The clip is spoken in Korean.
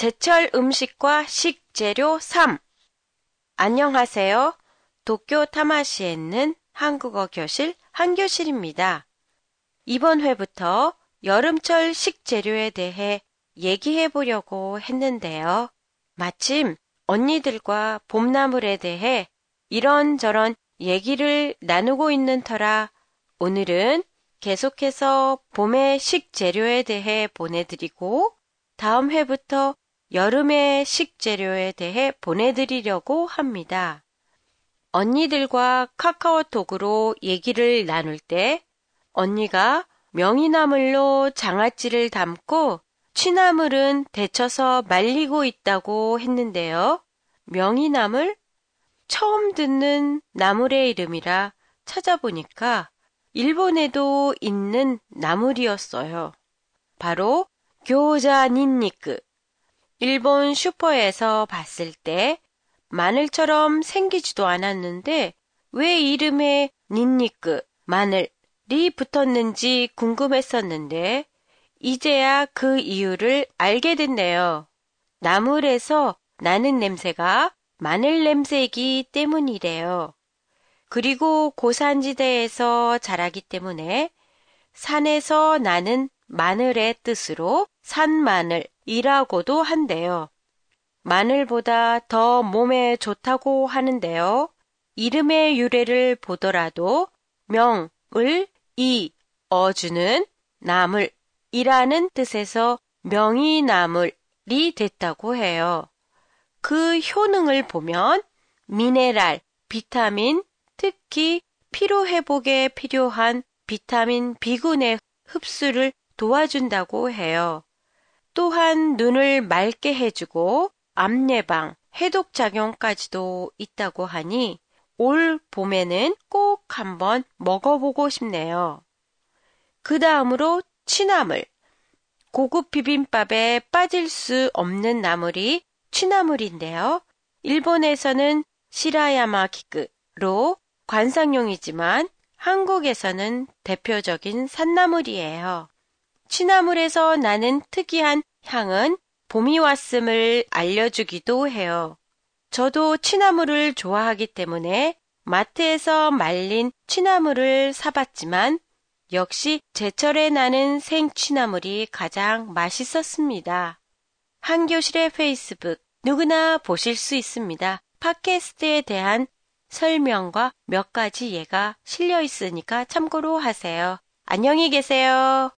제철 음식과 식재료 3. 안녕하세요. 도쿄 타마시에 있는 한국어 교실 한교실입니다. 이번 회부터 여름철 식재료에 대해 얘기해 보려고 했는데요. 마침 언니들과 봄나물에 대해 이런저런 얘기를 나누고 있는 터라 오늘은 계속해서 봄의 식재료에 대해 보내드리고 다음 회부터 여름의 식재료에 대해 보내드리려고 합니다. 언니들과 카카오톡으로 얘기를 나눌 때 언니가 명이나물로 장아찌를 담고 취나물은 데쳐서 말리고 있다고 했는데요. 명이나물? 처음 듣는 나물의 이름이라 찾아보니까 일본에도 있는 나물이었어요. 바로 교자 닌니크. 일본 슈퍼에서 봤을 때 마늘처럼 생기지도 않았는데 왜 이름에 닌니크, 마늘이 붙었는지 궁금했었는데 이제야 그 이유를 알게 됐네요. 나물에서 나는 냄새가 마늘 냄새이기 때문이래요. 그리고 고산지대에서 자라기 때문에 산에서 나는 마늘의 뜻으로 산마늘이라고도 한대요. 마늘보다 더 몸에 좋다고 하는데요. 이름의 유래를 보더라도 명을 이 어주는 나물이라는 뜻에서 명이나물이 됐다고 해요. 그 효능을 보면 미네랄, 비타민, 특히 피로 회복에 필요한 비타민 B군의 흡수를 도와준다고 해요. 또한 눈을 맑게 해주고 암 예방, 해독 작용까지도 있다고 하니 올 봄에는 꼭 한번 먹어보고 싶네요. 그 다음으로 취나물. 고급 비빔밥에 빠질 수 없는 나물이 취나물인데요. 일본에서는 시라야마키크로 관상용이지만 한국에서는 대표적인 산나물이에요. 취나물에서 나는 특이한 향은 봄이 왔음을 알려주기도 해요. 저도 취나물을 좋아하기 때문에 마트에서 말린 취나물을 사봤지만 역시 제철에 나는 생취나물이 가장 맛있었습니다. 한교실의 페이스북 누구나 보실 수 있습니다. 팟캐스트에 대한 설명과 몇 가지 예가 실려 있으니까 참고로 하세요. 안녕히 계세요.